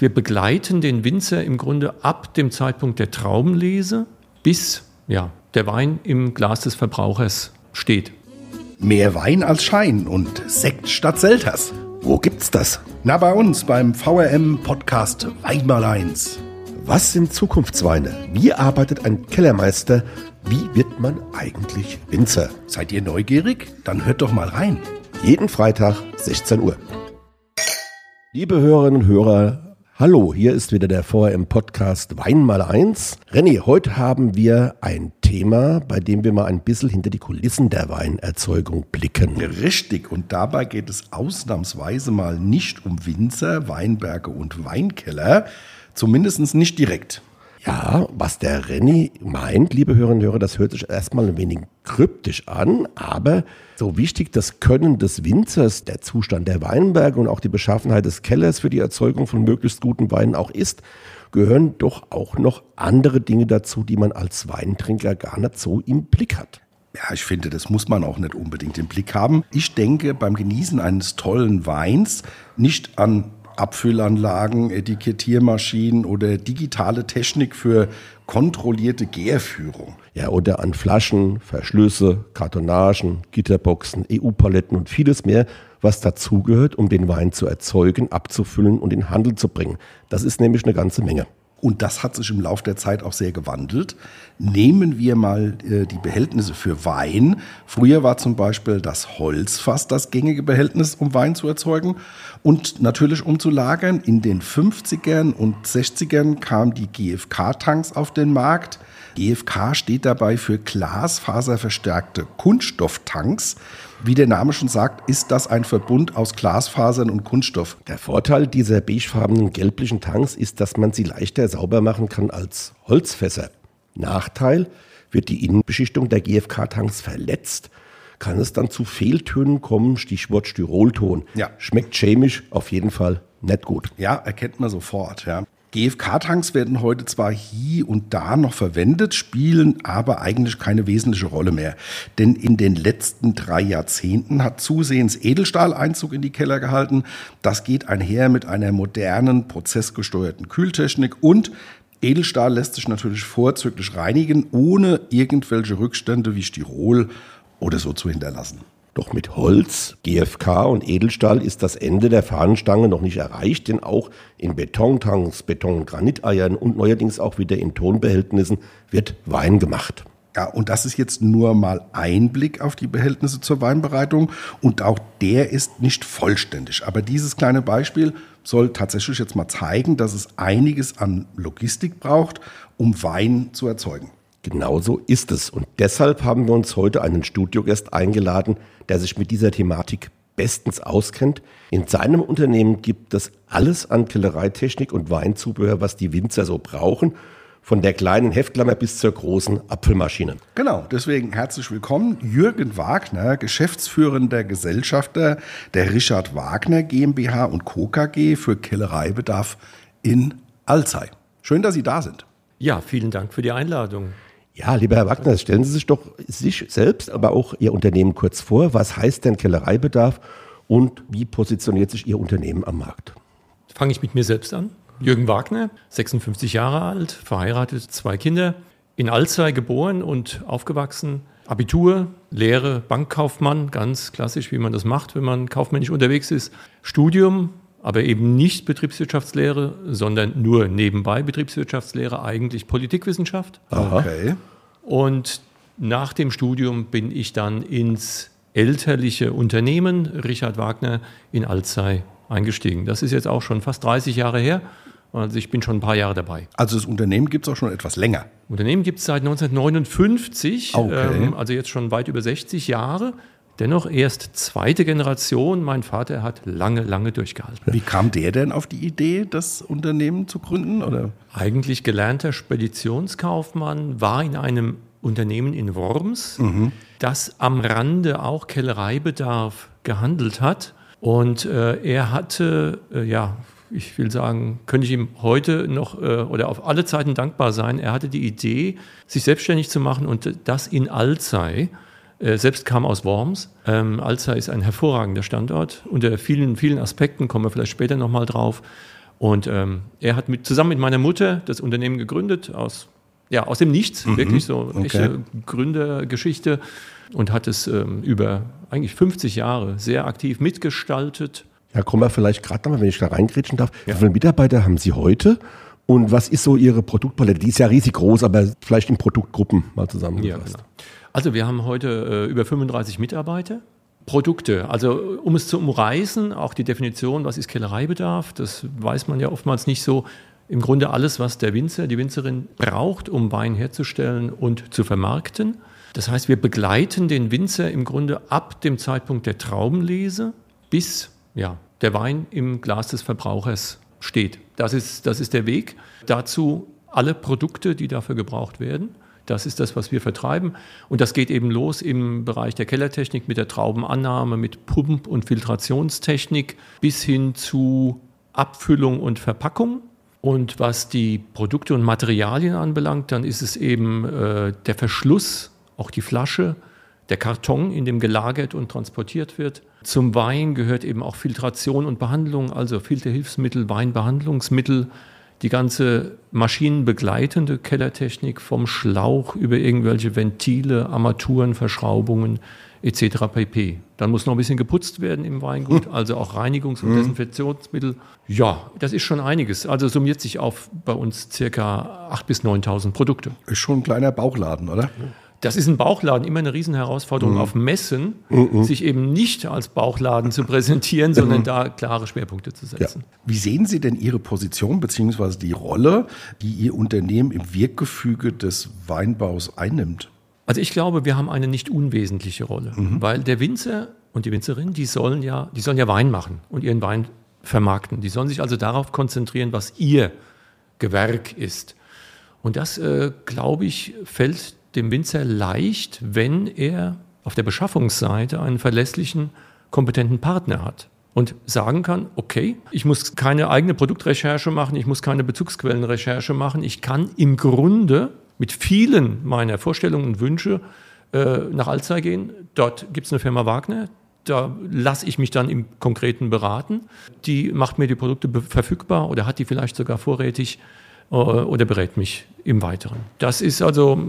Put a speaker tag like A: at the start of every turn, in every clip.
A: Wir begleiten den Winzer im Grunde ab dem Zeitpunkt der Traubenlese bis ja, der Wein im Glas des Verbrauchers steht.
B: Mehr Wein als Schein und Sekt statt Selters.
C: Wo gibt's das?
B: Na, bei uns beim VRM Podcast Weinmal 1.
C: Was sind Zukunftsweine? Wie arbeitet ein Kellermeister? Wie wird man eigentlich Winzer?
B: Seid ihr neugierig? Dann hört doch mal rein.
C: Jeden Freitag 16 Uhr. Liebe Hörerinnen und Hörer, Hallo, hier ist wieder der VRM Podcast Wein mal eins. René, heute haben wir ein Thema, bei dem wir mal ein bisschen hinter die Kulissen der Weinerzeugung blicken.
B: Richtig, und dabei geht es ausnahmsweise mal nicht um Winzer, Weinberge und Weinkeller, zumindest nicht direkt.
C: Ja, was der Renny meint, liebe Hörerinnen und Hörer, das hört sich erstmal ein wenig kryptisch an, aber so wichtig das Können des Winzers, der Zustand der Weinberge und auch die Beschaffenheit des Kellers für die Erzeugung von möglichst guten Weinen auch ist, gehören doch auch noch andere Dinge dazu, die man als Weintrinker gar nicht so im Blick hat.
B: Ja, ich finde, das muss man auch nicht unbedingt im Blick haben. Ich denke beim Genießen eines tollen Weins nicht an Abfüllanlagen, Etikettiermaschinen oder digitale Technik für kontrollierte Gärführung.
C: Ja, oder an Flaschen, Verschlüsse, Kartonagen, Gitterboxen, EU-Paletten und vieles mehr, was dazugehört, um den Wein zu erzeugen, abzufüllen und in Handel zu bringen. Das ist nämlich eine ganze Menge
B: und das hat sich im Laufe der Zeit auch sehr gewandelt. Nehmen wir mal äh, die Behältnisse für Wein. Früher war zum Beispiel das Holzfass das gängige Behältnis, um Wein zu erzeugen und natürlich um zu lagern. In den 50ern und 60ern kamen die GFK-Tanks auf den Markt. GFK steht dabei für glasfaserverstärkte Kunststofftanks. Wie der Name schon sagt, ist das ein Verbund aus Glasfasern und Kunststoff.
C: Der Vorteil dieser beigefarbenen gelblichen Tanks ist, dass man sie leichter sauber machen kann als Holzfässer. Nachteil, wird die Innenbeschichtung der GFK-Tanks verletzt, kann es dann zu Fehltönen kommen, Stichwort Styrolton. Ja. Schmeckt chemisch auf jeden Fall nicht gut.
B: Ja, erkennt man sofort. Ja. GFK-Tanks werden heute zwar hier und da noch verwendet, spielen aber eigentlich keine wesentliche Rolle mehr. Denn in den letzten drei Jahrzehnten hat zusehends Edelstahl Einzug in die Keller gehalten. Das geht einher mit einer modernen, prozessgesteuerten Kühltechnik und Edelstahl lässt sich natürlich vorzüglich reinigen, ohne irgendwelche Rückstände wie Stirol oder so zu hinterlassen.
C: Doch mit Holz, GFK und Edelstahl ist das Ende der Fahnenstange noch nicht erreicht, denn auch in Betontanks, Beton- und Graniteiern und neuerdings auch wieder in Tonbehältnissen wird Wein gemacht.
B: Ja, und das ist jetzt nur mal ein Blick auf die Behältnisse zur Weinbereitung und auch der ist nicht vollständig. Aber dieses kleine Beispiel soll tatsächlich jetzt mal zeigen, dass es einiges an Logistik braucht, um Wein zu erzeugen.
C: Genauso ist es. Und deshalb haben wir uns heute einen Studiogast eingeladen, der sich mit dieser Thematik bestens auskennt. In seinem Unternehmen gibt es alles an Kellereitechnik und Weinzubehör, was die Winzer so brauchen. Von der kleinen Heftklammer bis zur großen Apfelmaschine.
B: Genau, deswegen herzlich willkommen. Jürgen Wagner, geschäftsführender Gesellschafter der Richard Wagner GmbH und Co. KG für Kellereibedarf in Alzey. Schön, dass Sie da sind.
A: Ja, vielen Dank für die Einladung.
C: Ja, lieber Herr Wagner, stellen Sie sich doch sich selbst, aber auch Ihr Unternehmen kurz vor. Was heißt denn Kellereibedarf und wie positioniert sich Ihr Unternehmen am Markt?
A: Fange ich mit mir selbst an. Jürgen Wagner, 56 Jahre alt, verheiratet, zwei Kinder, in Alzey geboren und aufgewachsen. Abitur, Lehre, Bankkaufmann, ganz klassisch, wie man das macht, wenn man kaufmännisch unterwegs ist. Studium, aber eben nicht Betriebswirtschaftslehre, sondern nur nebenbei Betriebswirtschaftslehre, eigentlich Politikwissenschaft.
B: Okay.
A: Und nach dem Studium bin ich dann ins elterliche Unternehmen Richard Wagner in Alzey eingestiegen. Das ist jetzt auch schon fast 30 Jahre her. Also ich bin schon ein paar Jahre dabei.
B: Also das Unternehmen gibt es auch schon etwas länger.
A: Unternehmen gibt es seit 1959, okay. ähm, also jetzt schon weit über 60 Jahre. Dennoch erst zweite Generation. Mein Vater hat lange, lange durchgehalten.
B: Wie kam der denn auf die Idee, das Unternehmen zu gründen? Oder?
A: Eigentlich gelernter Speditionskaufmann, war in einem Unternehmen in Worms, mhm. das am Rande auch Kellereibedarf gehandelt hat. Und äh, er hatte, äh, ja, ich will sagen, könnte ich ihm heute noch äh, oder auf alle Zeiten dankbar sein. Er hatte die Idee, sich selbstständig zu machen und das in Alzey. Äh, selbst kam aus Worms. Ähm, Alza ist ein hervorragender Standort. Unter vielen, vielen Aspekten kommen wir vielleicht später nochmal drauf. Und ähm, er hat mit, zusammen mit meiner Mutter das Unternehmen gegründet, aus, ja, aus dem Nichts, mhm. wirklich so okay. echte Gründergeschichte und hat es ähm, über eigentlich 50 Jahre sehr aktiv mitgestaltet.
C: Ja, kommen wir vielleicht gerade nochmal, wenn ich da reingrätschen darf. Ja. Wie viele Mitarbeiter haben Sie heute? Und was ist so Ihre Produktpalette? Die ist ja riesig groß, aber vielleicht in Produktgruppen mal zusammengefasst. Ja, genau.
A: Also wir haben heute äh, über 35 Mitarbeiter. Produkte, also um es zu umreißen, auch die Definition, was ist Kellereibedarf, das weiß man ja oftmals nicht so. Im Grunde alles, was der Winzer, die Winzerin braucht, um Wein herzustellen und zu vermarkten. Das heißt, wir begleiten den Winzer im Grunde ab dem Zeitpunkt der Traubenlese bis ja, der Wein im Glas des Verbrauchers steht. Das ist, das ist der Weg. Dazu alle Produkte, die dafür gebraucht werden. Das ist das, was wir vertreiben. Und das geht eben los im Bereich der Kellertechnik mit der Traubenannahme, mit Pump- und Filtrationstechnik bis hin zu Abfüllung und Verpackung. Und was die Produkte und Materialien anbelangt, dann ist es eben äh, der Verschluss, auch die Flasche, der Karton, in dem gelagert und transportiert wird. Zum Wein gehört eben auch Filtration und Behandlung, also Filterhilfsmittel, Weinbehandlungsmittel, die ganze maschinenbegleitende Kellertechnik vom Schlauch über irgendwelche Ventile, Armaturen, Verschraubungen etc. pp. Dann muss noch ein bisschen geputzt werden im Weingut, hm. also auch Reinigungs- und hm. Desinfektionsmittel. Ja, das ist schon einiges. Also summiert sich auf bei uns circa 8.000 bis 9.000 Produkte.
B: Ist schon ein kleiner Bauchladen, oder?
A: Das ist ein Bauchladen immer eine Riesenherausforderung mhm. auf Messen, mhm. sich eben nicht als Bauchladen zu präsentieren, sondern mhm. da klare Schwerpunkte zu setzen.
B: Ja. Wie sehen Sie denn Ihre Position bzw. die Rolle, die Ihr Unternehmen im Wirkgefüge des Weinbaus einnimmt?
A: Also ich glaube, wir haben eine nicht unwesentliche Rolle, mhm. weil der Winzer und die Winzerin, die sollen ja, die sollen ja Wein machen und ihren Wein vermarkten. Die sollen sich also darauf konzentrieren, was ihr Gewerk ist. Und das, äh, glaube ich, fällt dem Winzer leicht, wenn er auf der Beschaffungsseite einen verlässlichen, kompetenten Partner hat und sagen kann, okay, ich muss keine eigene Produktrecherche machen, ich muss keine Bezugsquellenrecherche machen, ich kann im Grunde mit vielen meiner Vorstellungen und Wünsche äh, nach Alzey gehen. Dort gibt es eine Firma Wagner, da lasse ich mich dann im Konkreten beraten. Die macht mir die Produkte verfügbar oder hat die vielleicht sogar vorrätig äh, oder berät mich im Weiteren. Das ist also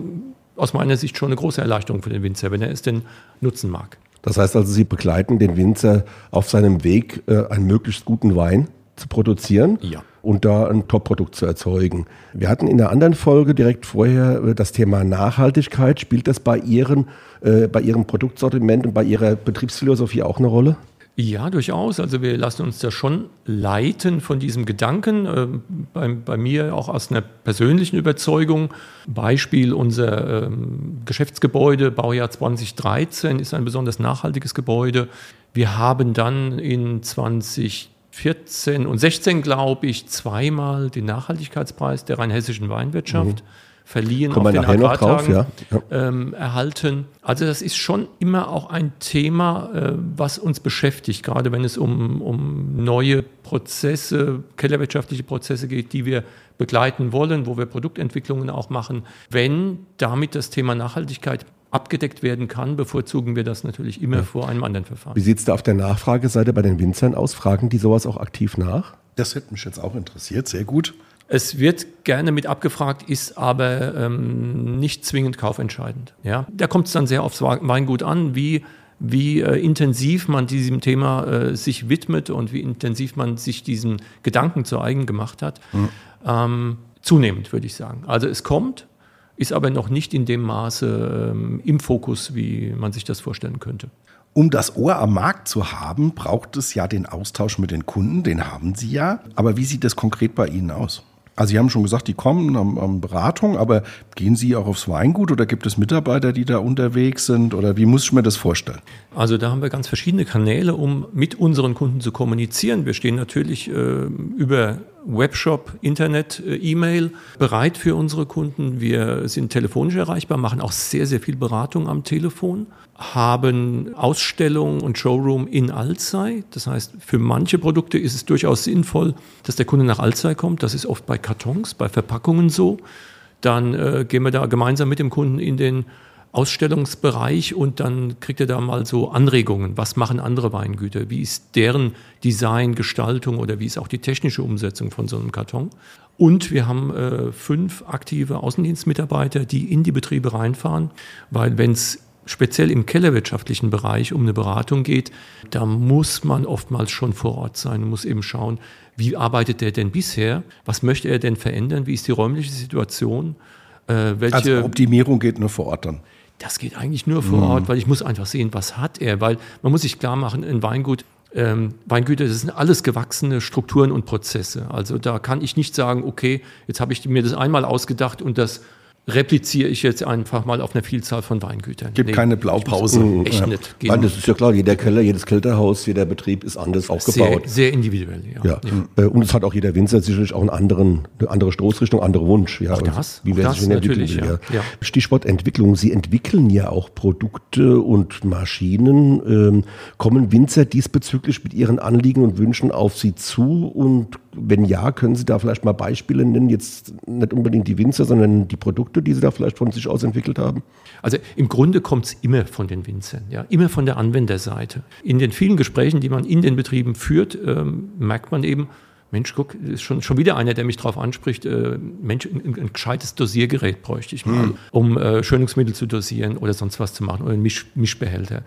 A: aus meiner Sicht schon eine große Erleichterung für den Winzer, wenn er es denn nutzen mag.
C: Das heißt also, Sie begleiten den Winzer auf seinem Weg, äh, einen möglichst guten Wein zu produzieren ja. und da ein Top-Produkt zu erzeugen. Wir hatten in der anderen Folge direkt vorher äh, das Thema Nachhaltigkeit. Spielt das bei Ihren, äh, bei Ihrem Produktsortiment und bei Ihrer Betriebsphilosophie auch eine Rolle?
A: Ja, durchaus. Also wir lassen uns da schon leiten von diesem Gedanken. Äh, bei, bei, mir auch aus einer persönlichen Überzeugung. Beispiel unser ähm, Geschäftsgebäude, Baujahr 2013, ist ein besonders nachhaltiges Gebäude. Wir haben dann in 2014 und 16, glaube ich, zweimal den Nachhaltigkeitspreis der rheinhessischen Weinwirtschaft. Mhm verliehen,
C: Kommen auf den Agrartagen
A: ja. ja. ähm, erhalten. Also das ist schon immer auch ein Thema, äh, was uns beschäftigt, gerade wenn es um, um neue Prozesse, kellerwirtschaftliche Prozesse geht, die wir begleiten wollen, wo wir Produktentwicklungen auch machen. Wenn damit das Thema Nachhaltigkeit abgedeckt werden kann, bevorzugen wir das natürlich immer ja. vor einem anderen Verfahren.
C: Wie sieht es da auf der Nachfrageseite bei den Winzern aus? Fragen die sowas auch aktiv nach?
B: Das hätte mich jetzt auch interessiert, sehr gut.
A: Es wird gerne mit abgefragt, ist aber ähm, nicht zwingend kaufentscheidend. Ja? Da kommt es dann sehr aufs Weingut an, wie, wie äh, intensiv man diesem Thema äh, sich widmet und wie intensiv man sich diesen Gedanken zu eigen gemacht hat. Mhm. Ähm, zunehmend, würde ich sagen. Also es kommt, ist aber noch nicht in dem Maße ähm, im Fokus, wie man sich das vorstellen könnte.
B: Um das Ohr am Markt zu haben, braucht es ja den Austausch mit den Kunden, den haben Sie ja. Aber wie sieht das konkret bei Ihnen aus? Also Sie haben schon gesagt, die kommen am, am Beratung, aber gehen Sie auch aufs Weingut oder gibt es Mitarbeiter, die da unterwegs sind oder wie muss ich mir das vorstellen?
A: Also da haben wir ganz verschiedene Kanäle, um mit unseren Kunden zu kommunizieren. Wir stehen natürlich äh, über Webshop, Internet, äh, E-Mail bereit für unsere Kunden. Wir sind telefonisch erreichbar, machen auch sehr, sehr viel Beratung am Telefon, haben Ausstellungen und Showroom in Alzey. Das heißt, für manche Produkte ist es durchaus sinnvoll, dass der Kunde nach Alzey kommt. Das ist oft bei Kartons, bei Verpackungen so. Dann äh, gehen wir da gemeinsam mit dem Kunden in den Ausstellungsbereich und dann kriegt er da mal so Anregungen. Was machen andere Weingüter? Wie ist deren Design, Gestaltung oder wie ist auch die technische Umsetzung von so einem Karton? Und wir haben äh, fünf aktive Außendienstmitarbeiter, die in die Betriebe reinfahren, weil wenn es speziell im kellerwirtschaftlichen Bereich um eine Beratung geht, da muss man oftmals schon vor Ort sein und muss eben schauen, wie arbeitet der denn bisher? Was möchte er denn verändern? Wie ist die räumliche Situation?
B: Äh, welche also Optimierung geht nur vor Ort dann.
A: Das geht eigentlich nur vor Ort, weil ich muss einfach sehen, was hat er, weil man muss sich klar machen, ein Weingut, ähm, Weingüter, das sind alles gewachsene Strukturen und Prozesse. Also da kann ich nicht sagen, okay, jetzt habe ich mir das einmal ausgedacht und das repliziere ich jetzt einfach mal auf einer Vielzahl von Weingütern.
B: Gibt nee, keine Blaupause.
C: Echt ja. nicht. Weil das ist ja klar, jeder Keller, jedes Kälterhaus, jeder Betrieb ist anders aufgebaut.
A: Sehr, sehr individuell,
C: ja. ja. Äh, und es hat auch jeder Winzer sicherlich auch einen anderen, eine andere Stoßrichtung, andere Wunsch.
A: Ja. Auch das,
C: wie auch das natürlich, ja. ja. Stichwort Entwicklung. Sie entwickeln ja auch Produkte und Maschinen. Ähm, kommen Winzer diesbezüglich mit ihren Anliegen und Wünschen auf Sie zu und wenn ja, können Sie da vielleicht mal Beispiele nennen, jetzt nicht unbedingt die Winzer, sondern die Produkte, die Sie da vielleicht von sich aus entwickelt haben?
A: Also im Grunde kommt es immer von den Winzern, ja, immer von der Anwenderseite. In den vielen Gesprächen, die man in den Betrieben führt, ähm, merkt man eben, Mensch, guck, ist schon, schon wieder einer, der mich darauf anspricht, äh, Mensch, ein, ein, gescheites Dosiergerät bräuchte ich mal, hm. um äh, Schönungsmittel zu dosieren oder sonst was zu machen oder einen Misch, Mischbehälter.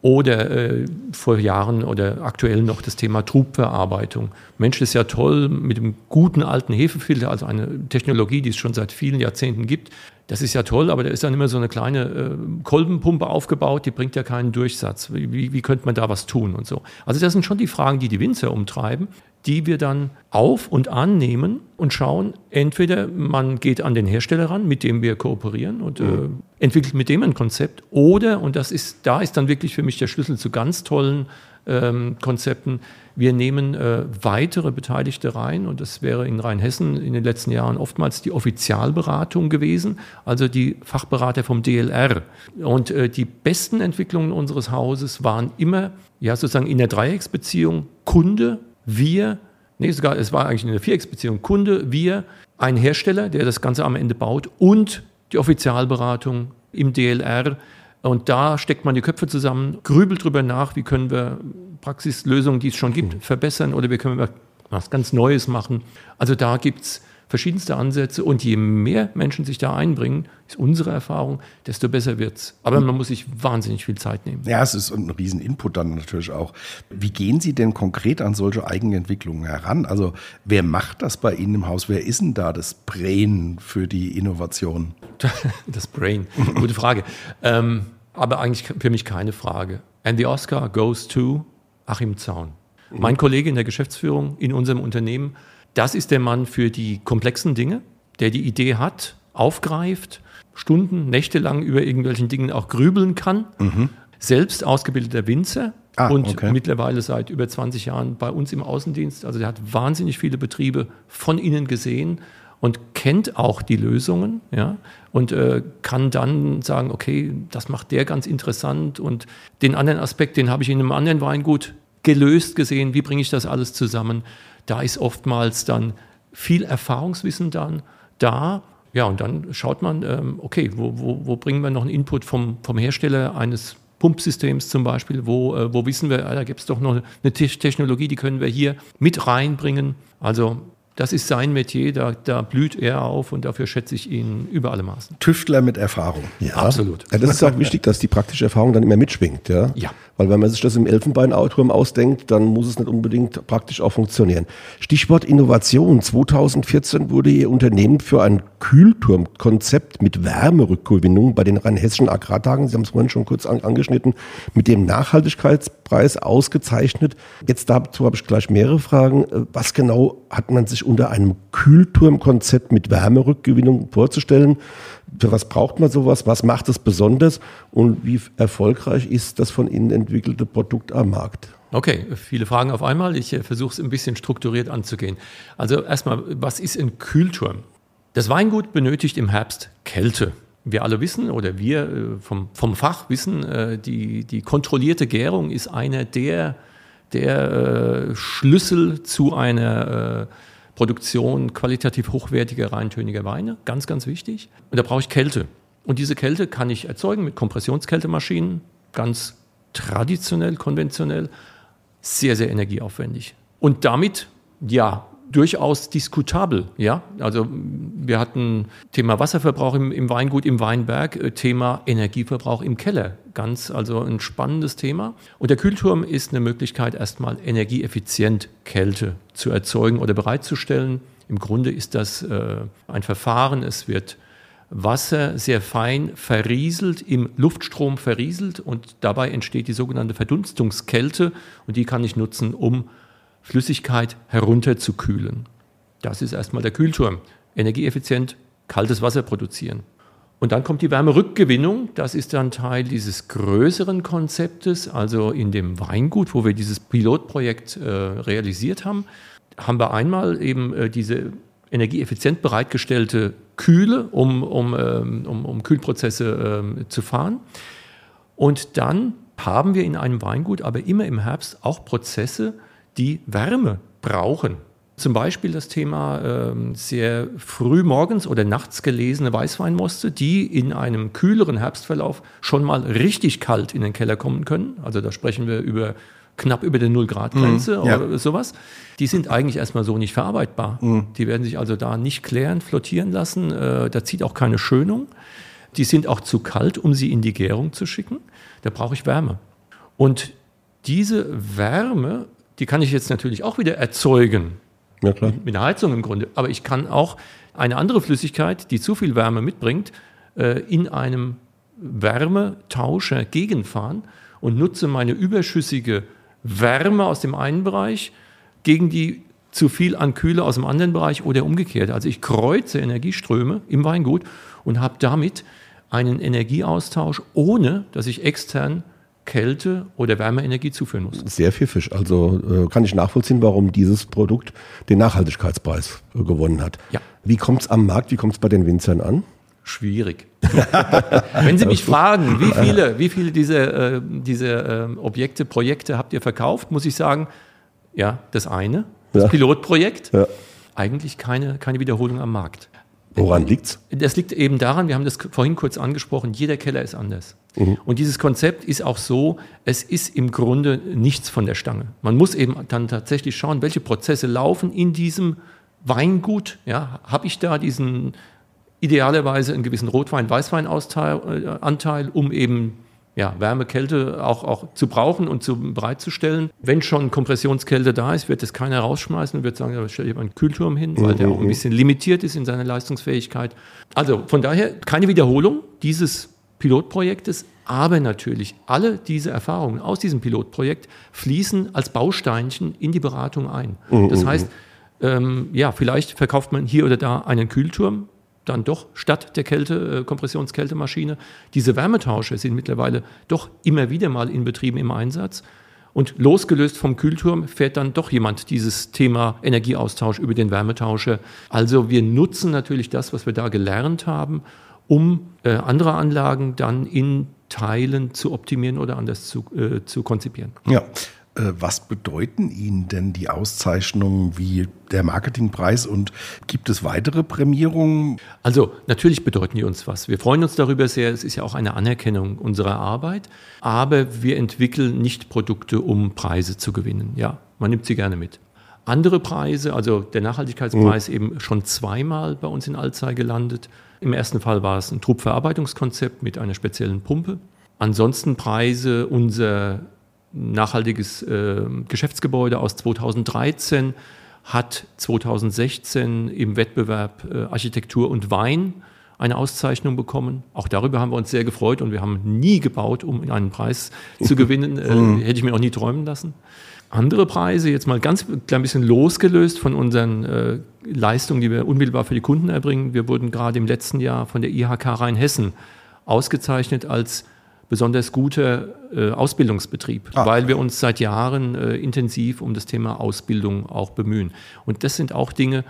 A: Oder äh, vor Jahren oder aktuell noch das Thema Trubverarbeitung. Mensch, das ist ja toll mit dem guten alten Hefefilter, also eine Technologie, die es schon seit vielen Jahrzehnten gibt. Das ist ja toll, aber da ist dann immer so eine kleine äh, Kolbenpumpe aufgebaut, die bringt ja keinen Durchsatz. Wie, wie, wie könnte man da was tun und so? Also das sind schon die Fragen, die die Winzer umtreiben die wir dann auf und annehmen und schauen, entweder man geht an den Hersteller ran, mit dem wir kooperieren und mhm. äh, entwickelt mit dem ein Konzept, oder, und das ist, da ist dann wirklich für mich der Schlüssel zu ganz tollen ähm, Konzepten, wir nehmen äh, weitere Beteiligte rein und das wäre in Rheinhessen in den letzten Jahren oftmals die Offizialberatung gewesen, also die Fachberater vom DLR. Und äh, die besten Entwicklungen unseres Hauses waren immer ja sozusagen in der Dreiecksbeziehung Kunde, wir, nee, sogar, es war eigentlich eine Vierecksbeziehung, Kunde, wir, ein Hersteller, der das Ganze am Ende baut und die Offizialberatung im DLR. Und da steckt man die Köpfe zusammen, grübelt drüber nach, wie können wir Praxislösungen, die es schon gibt, verbessern oder wie können wir was ganz Neues machen. Also da gibt es verschiedenste Ansätze und je mehr Menschen sich da einbringen, ist unsere Erfahrung, desto besser wird es. Aber man muss sich wahnsinnig viel Zeit nehmen.
B: Ja, es ist ein riesen Input dann natürlich auch. Wie gehen Sie denn konkret an solche Eigenentwicklungen heran? Also wer macht das bei Ihnen im Haus? Wer ist denn da das Brain für die Innovation?
A: Das Brain, gute Frage. ähm, aber eigentlich für mich keine Frage. And the Oscar goes to Achim Zaun. Mein Kollege in der Geschäftsführung in unserem Unternehmen das ist der Mann für die komplexen Dinge, der die Idee hat, aufgreift, Stunden, Nächte lang über irgendwelchen Dingen auch grübeln kann. Mhm. Selbst ausgebildeter Winzer ah, und okay. mittlerweile seit über 20 Jahren bei uns im Außendienst. Also der hat wahnsinnig viele Betriebe von innen gesehen und kennt auch die Lösungen, ja, und äh, kann dann sagen, okay, das macht der ganz interessant und den anderen Aspekt, den habe ich in einem anderen Weingut gelöst gesehen, wie bringe ich das alles zusammen? Da ist oftmals dann viel Erfahrungswissen dann da. Ja, und dann schaut man, ähm, okay, wo, wo, wo bringen wir noch einen Input vom, vom Hersteller eines Pumpsystems zum Beispiel, wo, äh, wo wissen wir, ah, da gibt es doch noch eine Technologie, die können wir hier mit reinbringen. Also das ist sein Metier, da, da blüht er auf und dafür schätze ich ihn über alle Maßen.
B: Tüftler mit Erfahrung.
C: Ja, absolut. Ja, das ist auch wichtig, dass die praktische Erfahrung dann immer mitschwingt. Ja.
A: ja.
C: Weil wenn man sich das im Elfenbeinauturm ausdenkt, dann muss es nicht unbedingt praktisch auch funktionieren. Stichwort Innovation. 2014 wurde Ihr Unternehmen für ein Kühlturmkonzept mit Wärmerückgewinnung bei den rheinhessischen Agrartagen, Sie haben es vorhin schon kurz an, angeschnitten, mit dem Nachhaltigkeitspreis ausgezeichnet. Jetzt dazu habe ich gleich mehrere Fragen. Was genau hat man sich unter einem Kühlturmkonzept mit Wärmerückgewinnung vorzustellen? Für was braucht man sowas? Was macht es besonders? Und wie erfolgreich ist das von Ihnen entwickelte Produkt am Markt?
A: Okay, viele Fragen auf einmal. Ich äh, versuche es ein bisschen strukturiert anzugehen. Also erstmal, was ist ein Kühlturm? Das Weingut benötigt im Herbst Kälte. Wir alle wissen oder wir äh, vom, vom Fach wissen, äh, die, die kontrollierte Gärung ist einer der, der Schlüssel zu einer Produktion qualitativ hochwertiger, reintöniger Weine. Ganz, ganz wichtig. Und da brauche ich Kälte. Und diese Kälte kann ich erzeugen mit Kompressionskältemaschinen, ganz traditionell, konventionell, sehr, sehr energieaufwendig. Und damit, ja, durchaus diskutabel. Ja, also wir hatten Thema Wasserverbrauch im, im Weingut, im Weinberg, äh, Thema Energieverbrauch im Keller. Ganz, also ein spannendes Thema. Und der Kühlturm ist eine Möglichkeit, erstmal energieeffizient Kälte zu erzeugen oder bereitzustellen. Im Grunde ist das äh, ein Verfahren. Es wird Wasser sehr fein verrieselt, im Luftstrom verrieselt und dabei entsteht die sogenannte Verdunstungskälte und die kann ich nutzen, um Flüssigkeit herunterzukühlen. Das ist erstmal der Kühlturm. Energieeffizient kaltes Wasser produzieren. Und dann kommt die Wärmerückgewinnung. Das ist dann Teil dieses größeren Konzeptes. Also in dem Weingut, wo wir dieses Pilotprojekt äh, realisiert haben, haben wir einmal eben äh, diese energieeffizient bereitgestellte Kühle, um, um, ähm, um, um Kühlprozesse ähm, zu fahren. Und dann haben wir in einem Weingut aber immer im Herbst auch Prozesse, die Wärme brauchen. Zum Beispiel das Thema ähm, sehr früh morgens oder nachts gelesene Weißweinmoste, die in einem kühleren Herbstverlauf schon mal richtig kalt in den Keller kommen können. Also da sprechen wir über knapp über der Null-Grad-Grenze mhm, ja. oder sowas. Die sind eigentlich erstmal so nicht verarbeitbar. Mhm. Die werden sich also da nicht klären, flottieren lassen. Äh, da zieht auch keine Schönung. Die sind auch zu kalt, um sie in die Gärung zu schicken. Da brauche ich Wärme. Und diese Wärme die kann ich jetzt natürlich auch wieder erzeugen. Ja, klar. Mit einer Heizung im Grunde. Aber ich kann auch eine andere Flüssigkeit, die zu viel Wärme mitbringt, äh, in einem Wärmetauscher gegenfahren und nutze meine überschüssige Wärme aus dem einen Bereich gegen die zu viel an Kühle aus dem anderen Bereich oder umgekehrt. Also ich kreuze Energieströme im Weingut und habe damit einen Energieaustausch, ohne dass ich extern Kälte oder Wärmeenergie zuführen muss.
C: Sehr viel Fisch. Also äh, kann ich nachvollziehen, warum dieses Produkt den Nachhaltigkeitspreis äh, gewonnen hat. Ja. Wie kommt es am Markt, wie kommt es bei den Winzern an?
A: Schwierig. Wenn Sie mich fragen, wie viele, wie viele dieser äh, diese, äh, Objekte, Projekte habt ihr verkauft, muss ich sagen, ja, das eine, das ja. Pilotprojekt. Ja. Eigentlich keine, keine Wiederholung am Markt.
C: Woran liegt's?
A: Das liegt eben daran, wir haben das vorhin kurz angesprochen, jeder Keller ist anders. Mhm. Und dieses Konzept ist auch so, es ist im Grunde nichts von der Stange. Man muss eben dann tatsächlich schauen, welche Prozesse laufen in diesem Weingut. Ja, habe ich da diesen idealerweise einen gewissen Rotwein-Weißwein-Anteil, um eben ja, Wärme, Kälte auch, auch zu brauchen und zu bereitzustellen. Wenn schon Kompressionskälte da ist, wird es keiner rausschmeißen und wird sagen, ja, stelle ich mal einen Kühlturm hin, weil der auch ein mhm. bisschen limitiert ist in seiner Leistungsfähigkeit. Also von daher keine Wiederholung dieses Pilotprojektes, aber natürlich alle diese Erfahrungen aus diesem Pilotprojekt fließen als Bausteinchen in die Beratung ein. Das mhm, heißt, ähm, ja, vielleicht verkauft man hier oder da einen Kühlturm, dann doch statt der Kälte, äh, Kompressionskältemaschine. Diese Wärmetausche sind mittlerweile doch immer wieder mal in Betrieben im Einsatz. Und losgelöst vom Kühlturm fährt dann doch jemand dieses Thema Energieaustausch über den Wärmetauscher. Also wir nutzen natürlich das, was wir da gelernt haben, um äh, andere Anlagen dann in Teilen zu optimieren oder anders zu, äh, zu konzipieren.
B: Ja, was bedeuten Ihnen denn die Auszeichnungen wie der Marketingpreis und gibt es weitere Prämierungen?
A: Also natürlich bedeuten die uns was. Wir freuen uns darüber sehr. Es ist ja auch eine Anerkennung unserer Arbeit. Aber wir entwickeln nicht Produkte, um Preise zu gewinnen. Ja, man nimmt sie gerne mit. Andere Preise, also der Nachhaltigkeitspreis mhm. eben schon zweimal bei uns in Alzey gelandet. Im ersten Fall war es ein Truppverarbeitungskonzept mit einer speziellen Pumpe. Ansonsten Preise, unser nachhaltiges äh, Geschäftsgebäude aus 2013 hat 2016 im Wettbewerb äh, Architektur und Wein eine Auszeichnung bekommen. Auch darüber haben wir uns sehr gefreut und wir haben nie gebaut, um einen Preis zu gewinnen. Äh, mhm. hätte ich mir auch nie träumen lassen. Andere Preise, jetzt mal ganz klein bisschen losgelöst von unseren äh, Leistungen, die wir unmittelbar für die Kunden erbringen. Wir wurden gerade im letzten Jahr von der IHK Rheinhessen ausgezeichnet als besonders guter äh, Ausbildungsbetrieb, ah. weil wir uns seit Jahren äh, intensiv um das Thema Ausbildung auch bemühen. Und das sind auch Dinge,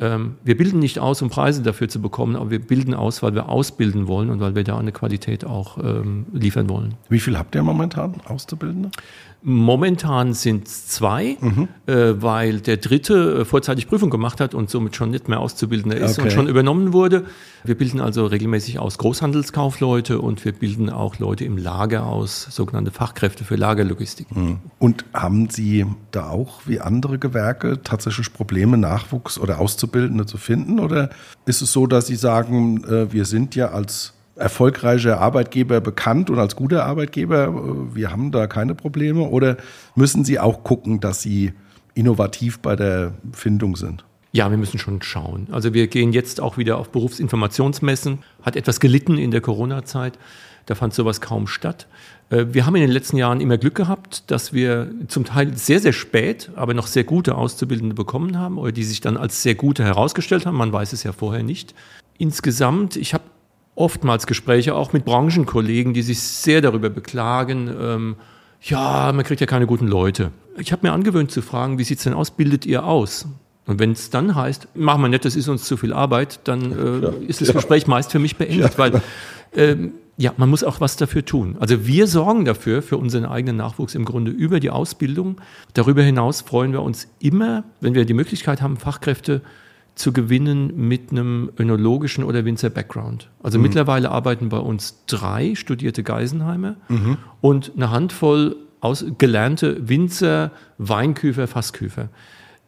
A: ähm, wir bilden nicht aus, um Preise dafür zu bekommen, aber wir bilden aus, weil wir ausbilden wollen und weil wir da eine Qualität auch ähm, liefern wollen.
B: Wie viel habt ihr momentan Auszubildende?
A: Momentan sind es zwei, mhm. äh, weil der dritte äh, vorzeitig Prüfung gemacht hat und somit schon nicht mehr Auszubildender ist okay. und schon übernommen wurde. Wir bilden also regelmäßig aus Großhandelskaufleute und wir bilden auch Leute im Lager aus, sogenannte Fachkräfte für Lagerlogistik. Mhm.
B: Und haben Sie da auch wie andere Gewerke tatsächlich Probleme, Nachwuchs oder Auszubildende zu finden? Oder ist es so, dass Sie sagen, äh, wir sind ja als erfolgreicher Arbeitgeber bekannt und als guter Arbeitgeber, äh, wir haben da keine Probleme? Oder müssen Sie auch gucken, dass Sie innovativ bei der Findung sind?
A: Ja, wir müssen schon schauen. Also wir gehen jetzt auch wieder auf Berufsinformationsmessen, hat etwas gelitten in der Corona-Zeit. Da fand sowas kaum statt. Äh, wir haben in den letzten Jahren immer Glück gehabt, dass wir zum Teil sehr, sehr spät, aber noch sehr gute Auszubildende bekommen haben oder die sich dann als sehr gute herausgestellt haben. Man weiß es ja vorher nicht. Insgesamt, ich habe oftmals Gespräche auch mit Branchenkollegen, die sich sehr darüber beklagen, ähm, ja, man kriegt ja keine guten Leute. Ich habe mir angewöhnt zu fragen, wie sieht es denn aus, bildet ihr aus? Und wenn es dann heißt, machen wir nicht, das ist uns zu viel Arbeit, dann äh, ja, ist das ja. Gespräch meist für mich beendet, ja. weil ähm, ja, man muss auch was dafür tun. Also wir sorgen dafür, für unseren eigenen Nachwuchs im Grunde über die Ausbildung. Darüber hinaus freuen wir uns immer, wenn wir die Möglichkeit haben, Fachkräfte zu gewinnen mit einem önologischen oder Winzer-Background. Also mhm. mittlerweile arbeiten bei uns drei studierte Geisenheimer mhm. und eine Handvoll aus, gelernte Winzer, Weinküfer, Fassküfer.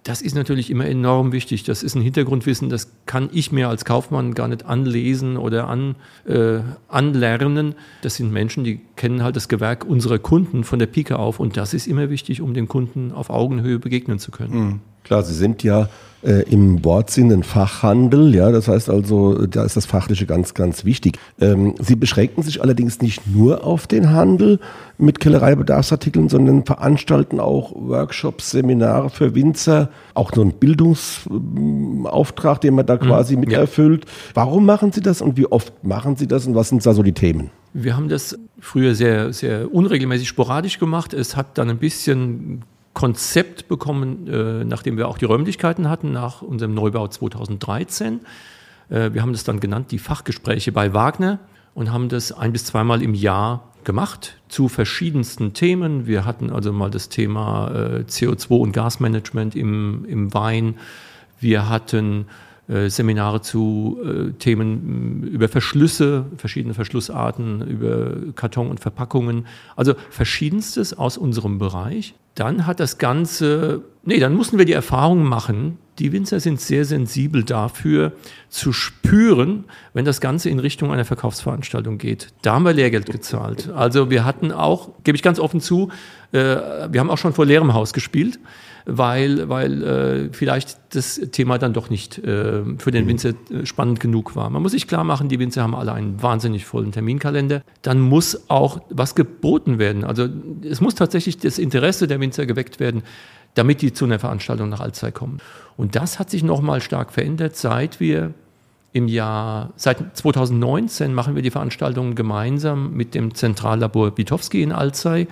A: Das ist natürlich immer enorm wichtig. Das ist ein Hintergrundwissen, das kann ich mir als Kaufmann gar nicht anlesen oder an, äh, anlernen. Das sind Menschen, die kennen halt das Gewerk unserer Kunden von der Pike auf und das ist immer wichtig, um dem Kunden auf Augenhöhe begegnen zu können. Mhm.
C: Klar, Sie sind ja äh, im Wortsinn ein Fachhandel, ja, das heißt also, da ist das Fachliche ganz, ganz wichtig. Ähm, Sie beschränken sich allerdings nicht nur auf den Handel mit Kellereibedarfsartikeln, sondern veranstalten auch Workshops, Seminare für Winzer, auch so einen Bildungsauftrag, den man da mhm, quasi mhm, mit ja. erfüllt. Warum machen Sie das und wie oft machen Sie das und was sind da so die Themen?
A: Wir haben das früher sehr, sehr unregelmäßig sporadisch gemacht. Es hat dann ein bisschen Konzept bekommen, äh, nachdem wir auch die Räumlichkeiten hatten, nach unserem Neubau 2013. Äh, wir haben das dann genannt, die Fachgespräche bei Wagner und haben das ein bis zweimal im Jahr gemacht zu verschiedensten Themen. Wir hatten also mal das Thema äh, CO2 und Gasmanagement im, im Wein. Wir hatten äh, Seminare zu äh, Themen über Verschlüsse, verschiedene Verschlussarten, über Karton und Verpackungen. Also verschiedenstes aus unserem Bereich. Dann hat das Ganze, nee, dann mussten wir die Erfahrung machen, die Winzer sind sehr sensibel dafür zu spüren, wenn das Ganze in Richtung einer Verkaufsveranstaltung geht. Da haben wir Lehrgeld gezahlt. Also wir hatten auch, gebe ich ganz offen zu, äh, wir haben auch schon vor leerem Haus gespielt weil, weil äh, vielleicht das Thema dann doch nicht äh, für den mhm. Winzer äh, spannend genug war. Man muss sich klar machen, die Winzer haben alle einen wahnsinnig vollen Terminkalender. Dann muss auch was geboten werden. Also es muss tatsächlich das Interesse der Winzer geweckt werden, damit die zu einer Veranstaltung nach Alzey kommen. Und das hat sich nochmal stark verändert, seit wir im Jahr, seit 2019 machen wir die Veranstaltungen gemeinsam mit dem Zentrallabor Bitowski in Alzey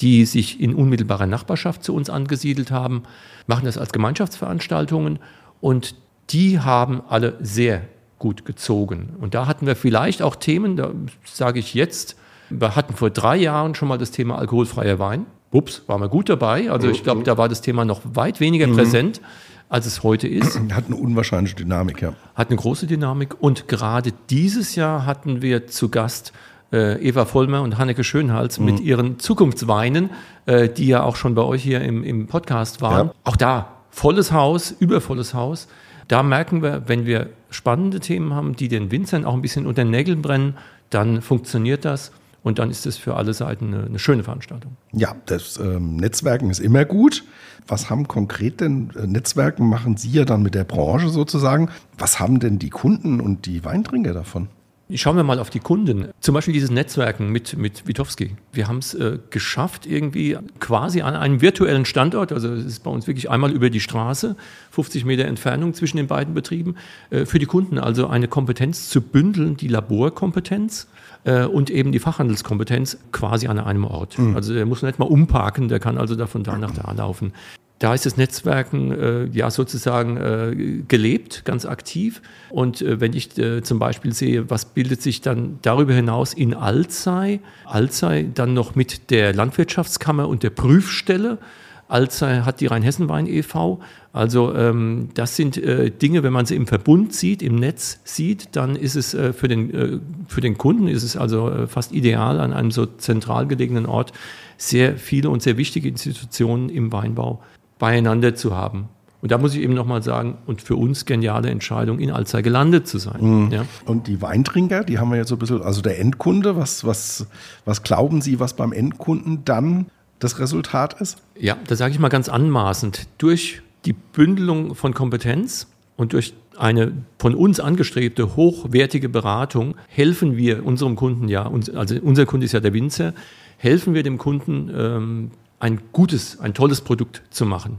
A: die sich in unmittelbarer Nachbarschaft zu uns angesiedelt haben, machen das als Gemeinschaftsveranstaltungen und die haben alle sehr gut gezogen. Und da hatten wir vielleicht auch Themen, da sage ich jetzt, wir hatten vor drei Jahren schon mal das Thema alkoholfreier Wein. Ups, waren wir gut dabei. Also ich glaube, da war das Thema noch weit weniger mhm. präsent, als es heute ist.
B: Hat eine unwahrscheinliche Dynamik, ja.
A: Hat eine große Dynamik. Und gerade dieses Jahr hatten wir zu Gast Eva Vollmer und Hanneke Schönhals mhm. mit ihren Zukunftsweinen, äh, die ja auch schon bei euch hier im, im Podcast waren. Ja. Auch da volles Haus, übervolles Haus. Da merken wir, wenn wir spannende Themen haben, die den Winzern auch ein bisschen unter den Nägeln brennen, dann funktioniert das. Und dann ist es für alle Seiten eine, eine schöne Veranstaltung.
B: Ja, das ähm, Netzwerken ist immer gut. Was haben konkret denn äh, Netzwerken, machen Sie ja dann mit der Branche sozusagen? Was haben denn die Kunden und die Weintrinker davon?
A: Schauen wir mal auf die Kunden. Zum Beispiel dieses Netzwerken mit, mit Witowski. Wir haben es äh, geschafft, irgendwie quasi an einem virtuellen Standort, also es ist bei uns wirklich einmal über die Straße, 50 Meter Entfernung zwischen den beiden Betrieben, äh, für die Kunden also eine Kompetenz zu bündeln, die Laborkompetenz äh, und eben die Fachhandelskompetenz quasi an einem Ort. Mhm. Also der muss nicht mal umparken, der kann also da von da nach da laufen. Da ist das Netzwerken äh, ja sozusagen äh, gelebt, ganz aktiv. Und äh, wenn ich äh, zum Beispiel sehe, was bildet sich dann darüber hinaus in Alzey, Alzey dann noch mit der Landwirtschaftskammer und der Prüfstelle. Alzey hat die Rheinhessenwein e.V. Also ähm, das sind äh, Dinge, wenn man sie im Verbund sieht, im Netz sieht, dann ist es äh, für, den, äh, für den Kunden ist es also äh, fast ideal, an einem so zentral gelegenen Ort sehr viele und sehr wichtige Institutionen im Weinbau beieinander zu haben. Und da muss ich eben nochmal sagen, und für uns geniale Entscheidung, in Alzey gelandet zu sein.
B: Mhm. Ja. Und die Weintrinker, die haben wir jetzt so ein bisschen, also der Endkunde, was, was, was glauben Sie, was beim Endkunden dann das Resultat ist?
A: Ja, da sage ich mal ganz anmaßend, durch die Bündelung von Kompetenz und durch eine von uns angestrebte hochwertige Beratung helfen wir unserem Kunden ja, also unser Kunde ist ja der Winzer, helfen wir dem Kunden ähm, ein gutes, ein tolles Produkt zu machen.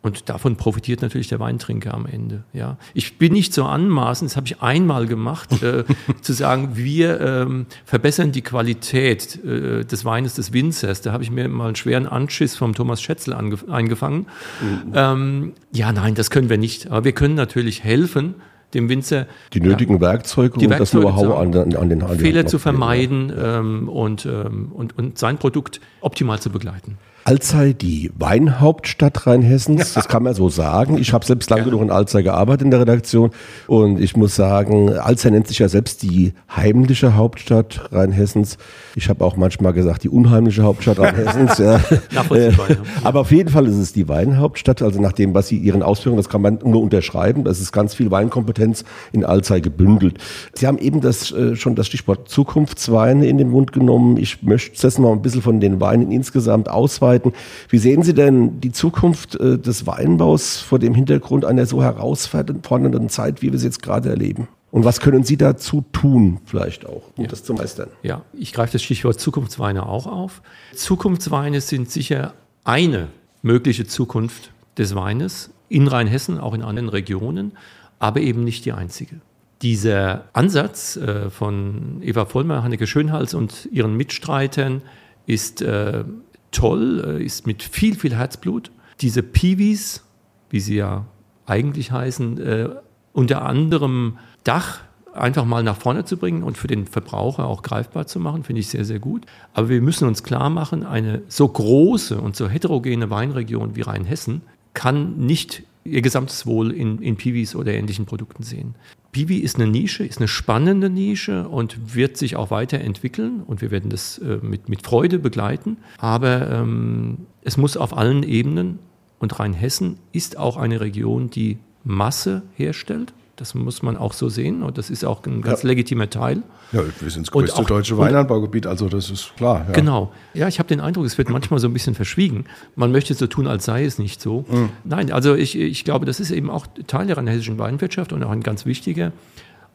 A: Und davon profitiert natürlich der Weintrinker am Ende. Ja. Ich bin nicht so anmaßend, das habe ich einmal gemacht, äh, zu sagen, wir ähm, verbessern die Qualität äh, des Weines des Winzers. Da habe ich mir mal einen schweren Anschiss vom Thomas Schätzel eingefangen. Mhm. Ähm, ja, nein, das können wir nicht. Aber wir können natürlich helfen, dem Winzer
C: die nötigen ja,
A: Werkzeuge und Werkzeuge das Know-how an, an, den an Fehler zu vermeiden ja. ähm, und, ähm, und, und sein Produkt optimal zu begleiten.
C: Alzey die Weinhauptstadt Rheinhessens, das kann man so sagen. Ich habe selbst lange genug in Alzey gearbeitet in der Redaktion und ich muss sagen, Alzey nennt sich ja selbst die heimliche Hauptstadt Rheinhessens. Ich habe auch manchmal gesagt, die unheimliche Hauptstadt Rheinhessens. ja. Aber auf jeden Fall ist es die Weinhauptstadt, also nach dem, was Sie Ihren Ausführungen, das kann man nur unterschreiben. Das ist ganz viel Weinkompetenz in Alzey gebündelt. Sie haben eben das, äh, schon das Stichwort Zukunftsweine in den Mund genommen. Ich möchte jetzt mal ein bisschen von den Weinen insgesamt ausweiten arbeiten. Wie sehen Sie denn die Zukunft äh, des Weinbaus vor dem Hintergrund einer so herausfordernden Zeit, wie wir sie jetzt gerade erleben? Und was können Sie dazu tun, vielleicht auch, um ja. das zu meistern?
A: Ja, ich greife das Stichwort Zukunftsweine auch auf. Zukunftsweine sind sicher eine mögliche Zukunft des Weines in Rheinhessen, auch in anderen Regionen, aber eben nicht die einzige. Dieser Ansatz äh, von Eva Vollmer, Hanneke Schönhals und ihren Mitstreitern ist äh, toll, äh, ist mit viel, viel Herzblut. Diese Piwis, wie sie ja eigentlich heißen, äh, unter anderem Dach einfach mal nach vorne zu bringen und für den Verbraucher auch greifbar zu machen, finde ich sehr, sehr gut. Aber wir müssen uns klar machen, eine so große und so heterogene Weinregion wie Rheinhessen kann nicht ihr gesamtes Wohl in, in Piwis oder ähnlichen Produkten sehen. Piwi ist eine Nische, ist eine spannende Nische und wird sich auch weiterentwickeln und wir werden das äh, mit, mit Freude begleiten. Aber ähm, es muss auf allen Ebenen und Rheinhessen ist auch eine Region, die Masse herstellt das muss man auch so sehen und das ist auch ein ganz ja. legitimer Teil.
B: Ja, wir sind das größte auch, deutsche Weinanbaugebiet, also das ist klar.
A: Ja. Genau. Ja, ich habe den Eindruck, es wird manchmal so ein bisschen verschwiegen. Man möchte so tun, als sei es nicht so. Mhm. Nein, also ich, ich glaube, das ist eben auch Teil der hessischen Weinwirtschaft und auch ein ganz wichtiger.